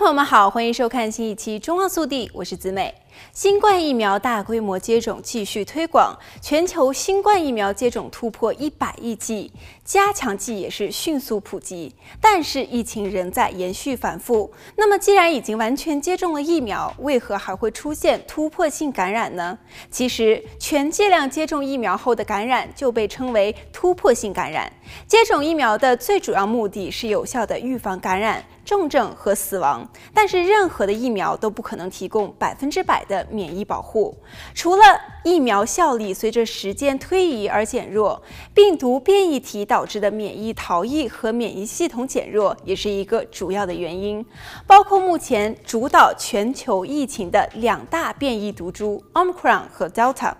朋友们好，欢迎收看新一期《中望速递》，我是子美。新冠疫苗大规模接种继续推广，全球新冠疫苗接种突破一百亿剂，加强剂也是迅速普及。但是疫情仍在延续反复。那么，既然已经完全接种了疫苗，为何还会出现突破性感染呢？其实，全剂量接种疫苗后的感染就被称为突破性感染。接种疫苗的最主要目的是有效地预防感染。重症和死亡，但是任何的疫苗都不可能提供百分之百的免疫保护。除了疫苗效力随着时间推移而减弱，病毒变异体导致的免疫逃逸和免疫系统减弱也是一个主要的原因。包括目前主导全球疫情的两大变异毒株 Omicron 和 Delta。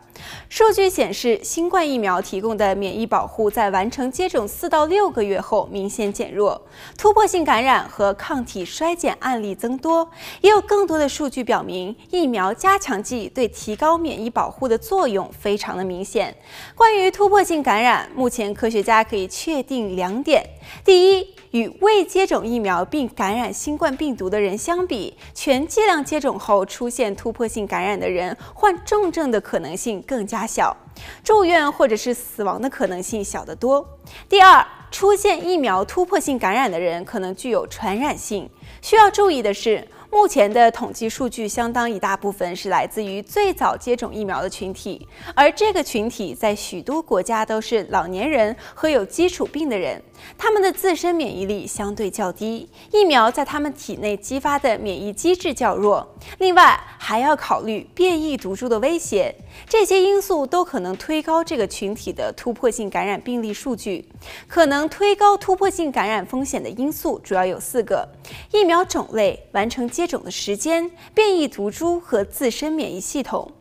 数据显示，新冠疫苗提供的免疫保护在完成接种四到六个月后明显减弱，突破性感染和抗体衰减案例增多。也有更多的数据表明，疫苗加强剂对提高免疫保护的作用非常的明显。关于突破性感染，目前科学家可以确定两点：第一，与未接种疫苗并感染新冠病毒的人相比，全剂量接种后出现突破性感染的人患重症的可能性更加小，住院或者是死亡的可能性小得多。第二，出现疫苗突破性感染的人可能具有传染性。需要注意的是，目前的统计数据相当一大部分是来自于最早接种疫苗的群体，而这个群体在许多国家都是老年人和有基础病的人，他们的自身免疫力相对较低，疫苗在他们体内激发的免疫机制较弱。另外，还要考虑变异毒株的威胁，这些因素都可能推高这个群体的突破性感染病例数据。可能推高突破性感染风险的因素主要有四个：疫苗种类、完成接种的时间、变异毒株和自身免疫系统。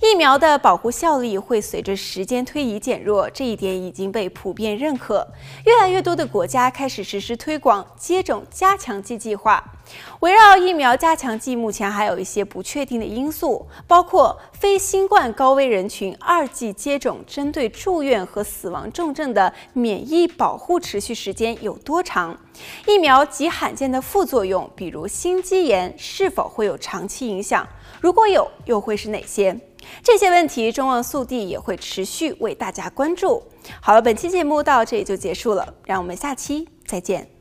疫苗的保护效力会随着时间推移减弱，这一点已经被普遍认可。越来越多的国家开始实施推广接种加强剂计划。围绕疫苗加强剂，目前还有一些不确定的因素，包括非新冠高危人群二剂接种针对住院和死亡重症的免疫保护持续时间有多长，疫苗极罕见的副作用，比如心肌炎，是否会有长期影响？如果有，又会是哪些？这些问题，中望速递也会持续为大家关注。好了，本期节目到这里就结束了，让我们下期再见。